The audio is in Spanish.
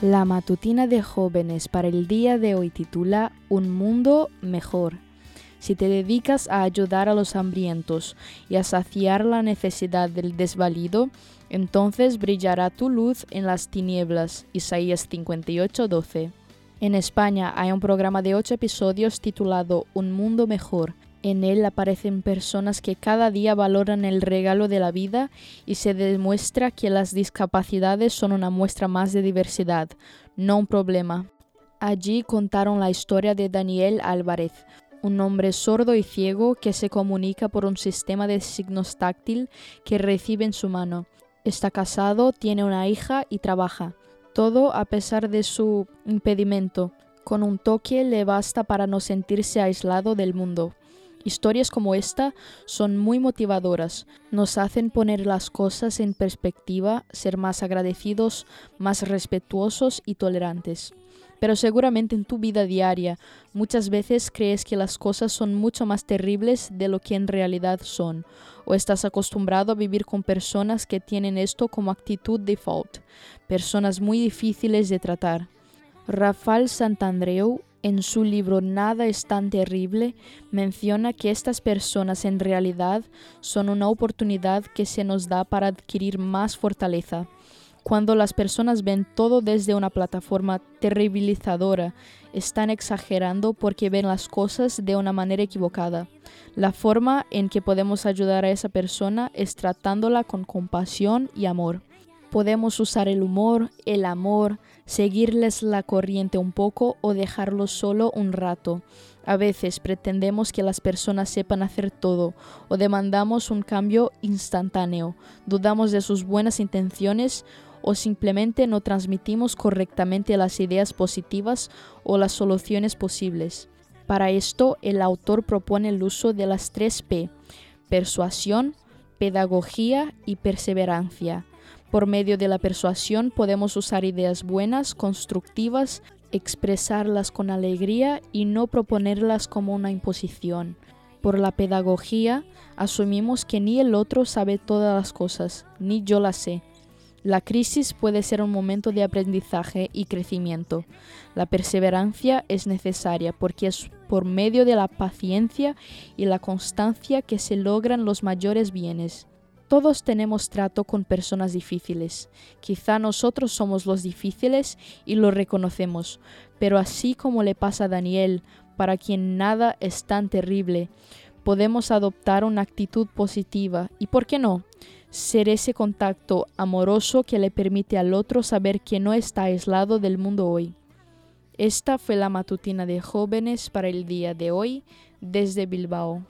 La matutina de jóvenes para el día de hoy titula Un mundo mejor. Si te dedicas a ayudar a los hambrientos y a saciar la necesidad del desvalido, entonces brillará tu luz en las tinieblas. Isaías 58:12. En España hay un programa de ocho episodios titulado Un mundo mejor. En él aparecen personas que cada día valoran el regalo de la vida y se demuestra que las discapacidades son una muestra más de diversidad, no un problema. Allí contaron la historia de Daniel Álvarez, un hombre sordo y ciego que se comunica por un sistema de signos táctil que recibe en su mano. Está casado, tiene una hija y trabaja. Todo a pesar de su impedimento. Con un toque le basta para no sentirse aislado del mundo. Historias como esta son muy motivadoras, nos hacen poner las cosas en perspectiva, ser más agradecidos, más respetuosos y tolerantes. Pero seguramente en tu vida diaria muchas veces crees que las cosas son mucho más terribles de lo que en realidad son, o estás acostumbrado a vivir con personas que tienen esto como actitud default, personas muy difíciles de tratar. Rafael Santandreu en su libro Nada es tan terrible, menciona que estas personas en realidad son una oportunidad que se nos da para adquirir más fortaleza. Cuando las personas ven todo desde una plataforma terribilizadora, están exagerando porque ven las cosas de una manera equivocada. La forma en que podemos ayudar a esa persona es tratándola con compasión y amor. Podemos usar el humor, el amor, seguirles la corriente un poco o dejarlos solo un rato. A veces pretendemos que las personas sepan hacer todo o demandamos un cambio instantáneo, dudamos de sus buenas intenciones o simplemente no transmitimos correctamente las ideas positivas o las soluciones posibles. Para esto, el autor propone el uso de las tres P, persuasión, pedagogía y perseverancia. Por medio de la persuasión podemos usar ideas buenas, constructivas, expresarlas con alegría y no proponerlas como una imposición. Por la pedagogía asumimos que ni el otro sabe todas las cosas, ni yo las sé. La crisis puede ser un momento de aprendizaje y crecimiento. La perseverancia es necesaria porque es por medio de la paciencia y la constancia que se logran los mayores bienes. Todos tenemos trato con personas difíciles. Quizá nosotros somos los difíciles y lo reconocemos, pero así como le pasa a Daniel, para quien nada es tan terrible, podemos adoptar una actitud positiva y, ¿por qué no?, ser ese contacto amoroso que le permite al otro saber que no está aislado del mundo hoy. Esta fue la matutina de jóvenes para el día de hoy desde Bilbao.